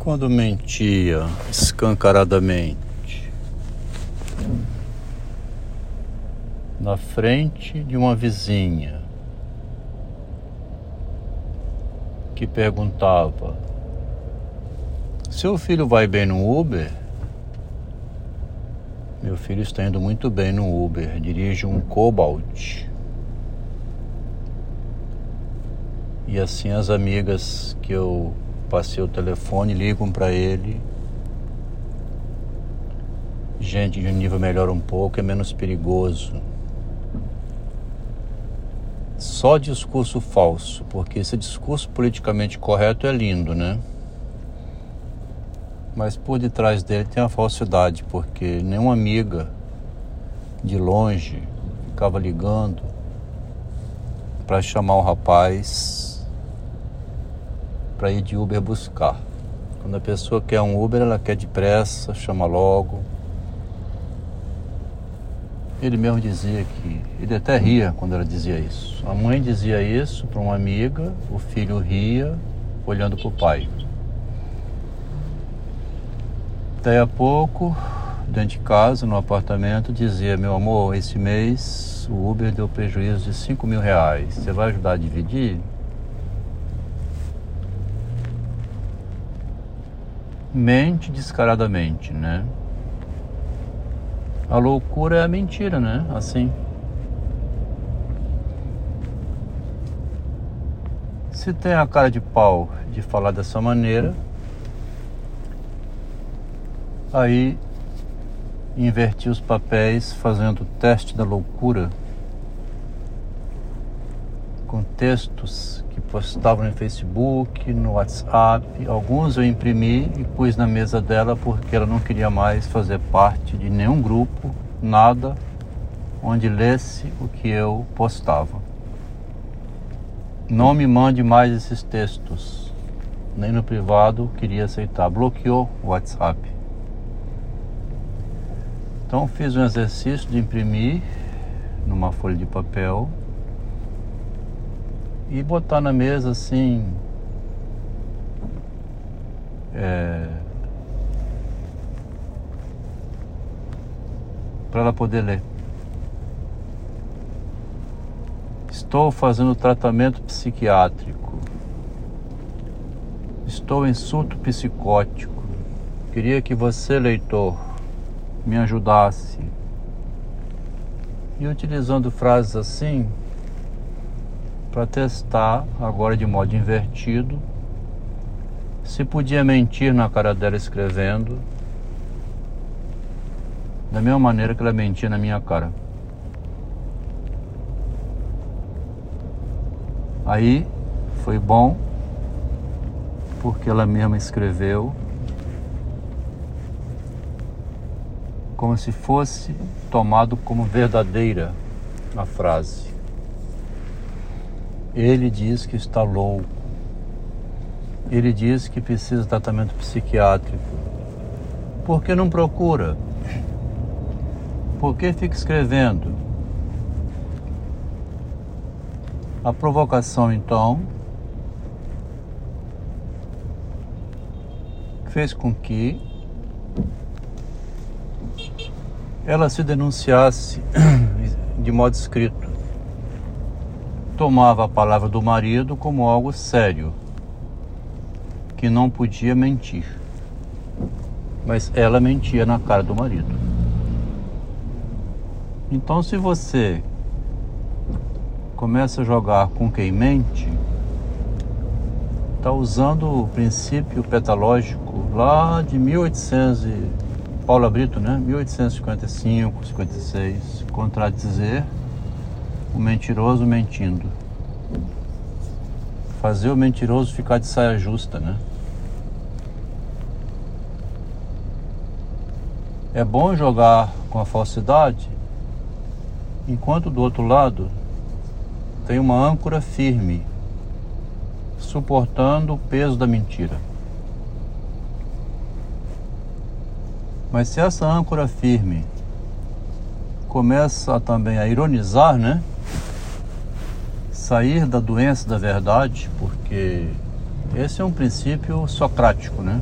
quando mentia escancaradamente na frente de uma vizinha que perguntava: Seu filho vai bem no Uber? Meu filho está indo muito bem no Uber, dirige um Cobalt. E assim as amigas que eu passei o telefone ligam para ele. Gente de um nível melhor um pouco é menos perigoso. Só discurso falso, porque esse discurso politicamente correto é lindo, né? Mas por detrás dele tem a falsidade, porque nenhuma amiga de longe ficava ligando para chamar o rapaz para ir de Uber buscar. Quando a pessoa quer um Uber, ela quer depressa, chama logo. Ele mesmo dizia que. Ele até ria quando ela dizia isso. A mãe dizia isso para uma amiga, o filho ria, olhando para o pai. Daí a pouco, dentro de casa, no apartamento, dizia: Meu amor, esse mês o Uber deu prejuízo de 5 mil reais. Você vai ajudar a dividir? Mente descaradamente, né? A loucura é a mentira, né? Assim. Se tem a cara de pau de falar dessa maneira, Aí inverti os papéis fazendo o teste da loucura com textos que postavam no Facebook, no WhatsApp. Alguns eu imprimi e pus na mesa dela porque ela não queria mais fazer parte de nenhum grupo, nada onde lesse o que eu postava. Não me mande mais esses textos. Nem no privado queria aceitar. Bloqueou o WhatsApp. Então fiz um exercício de imprimir numa folha de papel e botar na mesa assim. É, para ela poder ler. Estou fazendo tratamento psiquiátrico. Estou em surto psicótico. Queria que você, leitor, me ajudasse. E utilizando frases assim, para testar, agora de modo invertido, se podia mentir na cara dela escrevendo, da mesma maneira que ela mentia na minha cara. Aí foi bom, porque ela mesma escreveu como se fosse tomado como verdadeira a frase. Ele diz que está louco. Ele diz que precisa de tratamento psiquiátrico. Por que não procura? Por que fica escrevendo? A provocação, então, fez com que ela se denunciasse de modo escrito. Tomava a palavra do marido como algo sério, que não podia mentir. Mas ela mentia na cara do marido. Então, se você começa a jogar com quem mente, está usando o princípio petalógico lá de 1800 Paula Brito, né? 1855, 56, contradizer o mentiroso mentindo. Fazer o mentiroso ficar de saia justa, né? É bom jogar com a falsidade, enquanto do outro lado tem uma âncora firme, suportando o peso da mentira. Mas se essa âncora firme começa também a ironizar, né? sair da doença da verdade, porque esse é um princípio socrático, né?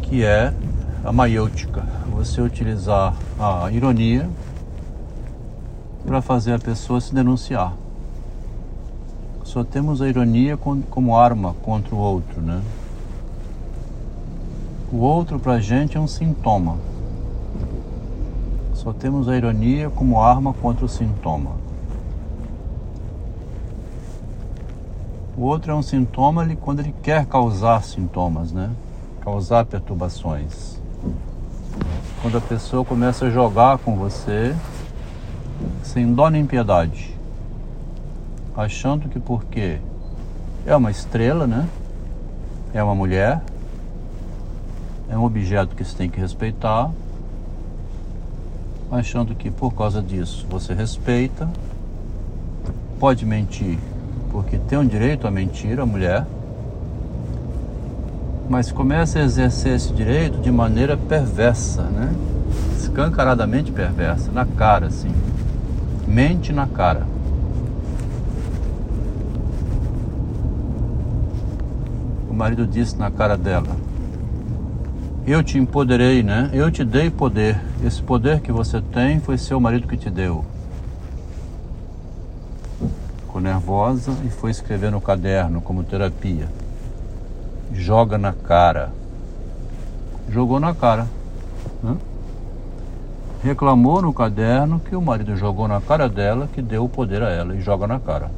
Que é a maiêutica, você utilizar a ironia para fazer a pessoa se denunciar. Só temos a ironia como arma contra o outro, né? O outro para a gente é um sintoma. Só temos a ironia como arma contra o sintoma. O outro é um sintoma quando ele quer causar sintomas, né? Causar perturbações. Quando a pessoa começa a jogar com você sem dó nem piedade, achando que porque é uma estrela, né? É uma mulher, é um objeto que se tem que respeitar, achando que por causa disso você respeita, pode mentir, porque tem um direito a mentir a mulher, mas começa a exercer esse direito de maneira perversa, né? Escancaradamente perversa, na cara, assim. Mente na cara. O marido disse na cara dela: Eu te empoderei, né? Eu te dei poder. Esse poder que você tem foi seu marido que te deu. Ficou nervosa e foi escrever no caderno como terapia. Joga na cara. Jogou na cara. Né? reclamou no caderno que o marido jogou na cara dela, que deu o poder a ela e joga na cara.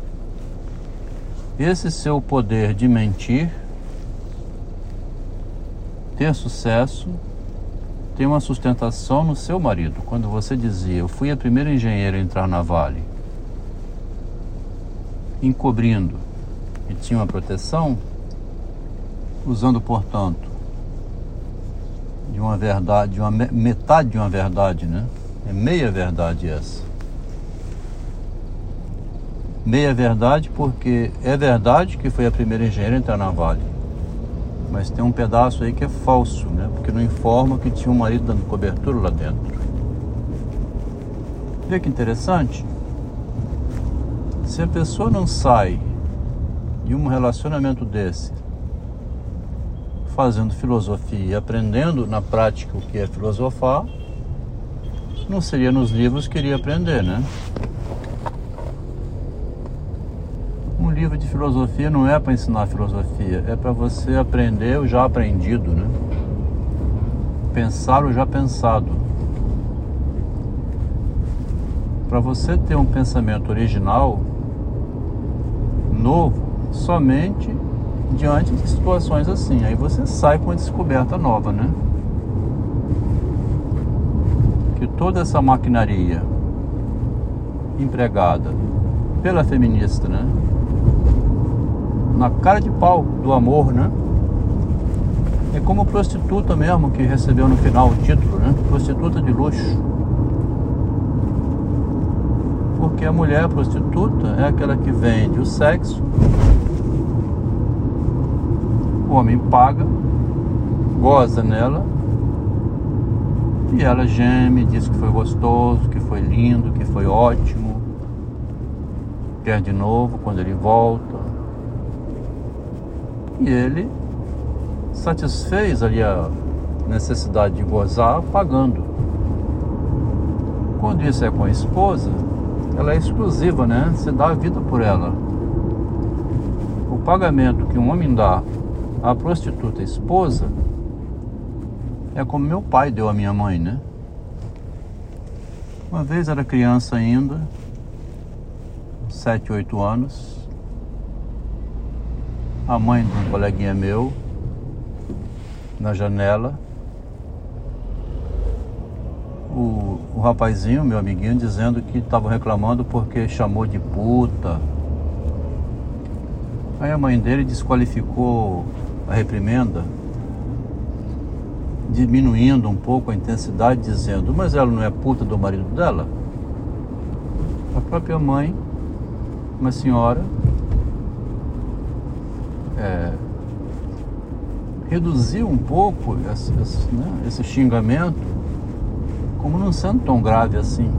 Esse seu poder de mentir, ter sucesso, tem uma sustentação no seu marido. Quando você dizia, eu fui a primeira engenheira a entrar na Vale, encobrindo e tinha uma proteção, usando, portanto, de uma verdade, de uma metade de uma verdade, né? É meia verdade essa. Meia verdade porque é verdade que foi a primeira engenheira a entrar na Vale. Mas tem um pedaço aí que é falso, né? Porque não informa que tinha um marido dando cobertura lá dentro. Vê que interessante? Se a pessoa não sai de um relacionamento desse fazendo filosofia e aprendendo na prática o que é filosofar, não seria nos livros que iria aprender, né? Um livro de filosofia não é para ensinar filosofia, é para você aprender o já aprendido, né? Pensar o já pensado. Para você ter um pensamento original, novo, somente diante de situações assim. Aí você sai com uma descoberta nova, né? Que toda essa maquinaria empregada pela feminista, né? Na cara de pau do amor, né? É como prostituta mesmo que recebeu no final o título, né? Prostituta de luxo. Porque a mulher prostituta é aquela que vende o sexo o homem paga, goza nela e ela geme, diz que foi gostoso, que foi lindo, que foi ótimo. Quer de novo quando ele volta. E ele satisfez ali a necessidade de gozar pagando. Quando isso é com a esposa, ela é exclusiva, né? Você dá a vida por ela. O pagamento que um homem dá a prostituta esposa é como meu pai deu a minha mãe, né? Uma vez era criança ainda, sete, oito anos, a mãe de um coleguinha meu, na janela, o, o rapazinho, meu amiguinho, dizendo que estava reclamando porque chamou de puta. Aí a mãe dele desqualificou a reprimenda, diminuindo um pouco a intensidade, dizendo: Mas ela não é puta do marido dela? A própria mãe, uma senhora, é, reduziu um pouco esse, esse, né, esse xingamento, como não sendo tão grave assim.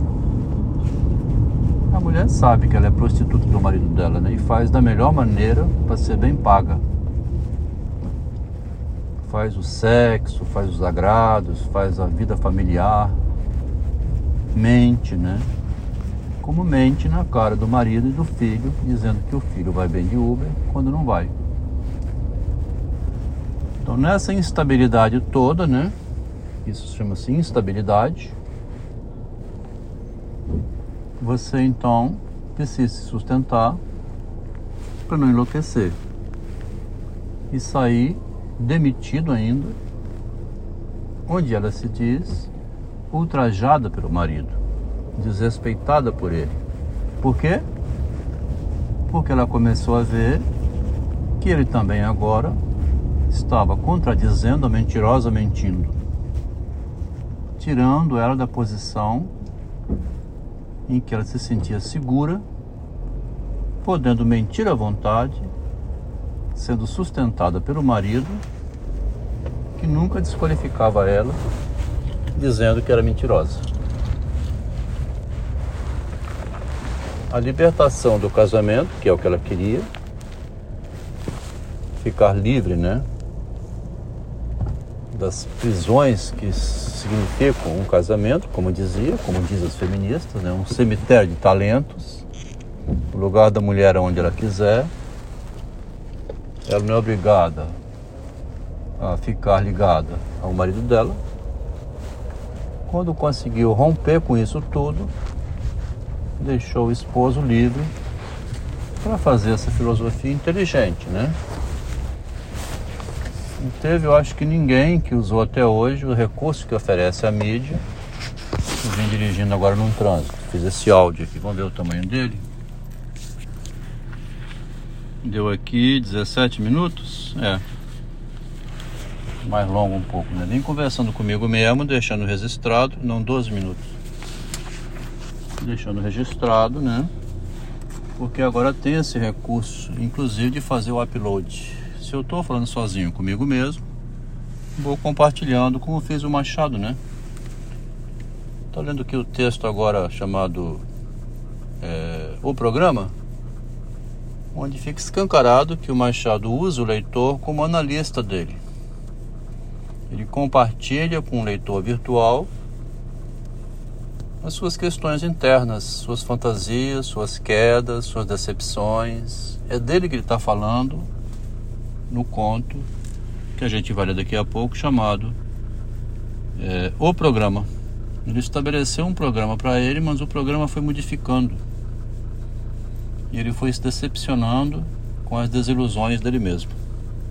A mulher sabe que ela é prostituta do marido dela né, e faz da melhor maneira para ser bem paga faz o sexo, faz os agrados, faz a vida familiar, mente, né? Como mente na cara do marido e do filho, dizendo que o filho vai bem de Uber quando não vai. Nessa instabilidade toda, né? Isso chama-se instabilidade. Você então precisa se sustentar para não enlouquecer e sair demitido ainda, onde ela se diz ultrajada pelo marido, desrespeitada por ele. Por quê? Porque ela começou a ver que ele também agora estava contradizendo a mentirosa mentindo, tirando ela da posição em que ela se sentia segura, podendo mentir à vontade sendo sustentada pelo marido, que nunca desqualificava ela, dizendo que era mentirosa. A libertação do casamento, que é o que ela queria, ficar livre, né? Das prisões que significam um casamento, como dizia, como diz as feministas, né? um cemitério de talentos, o lugar da mulher onde ela quiser, ela não é obrigada a ficar ligada ao marido dela. Quando conseguiu romper com isso tudo, deixou o esposo livre para fazer essa filosofia inteligente, né? Não teve, eu acho que ninguém que usou até hoje o recurso que oferece a mídia. Eu vim dirigindo agora num trânsito. Fiz esse áudio aqui, vamos ver o tamanho dele. Deu aqui 17 minutos. É. Mais longo um pouco, né? Nem conversando comigo mesmo, deixando registrado, não 12 minutos. Deixando registrado, né? Porque agora tem esse recurso, inclusive de fazer o upload. Se eu estou falando sozinho comigo mesmo, vou compartilhando como fez o Machado, né? Tô lendo aqui o texto agora chamado é, O Programa onde fica escancarado que o Machado usa o leitor como analista dele. Ele compartilha com o leitor virtual as suas questões internas, suas fantasias, suas quedas, suas decepções. É dele que ele está falando no conto que a gente vai ler daqui a pouco, chamado é, O Programa. Ele estabeleceu um programa para ele, mas o programa foi modificando e ele foi se decepcionando com as desilusões dele mesmo.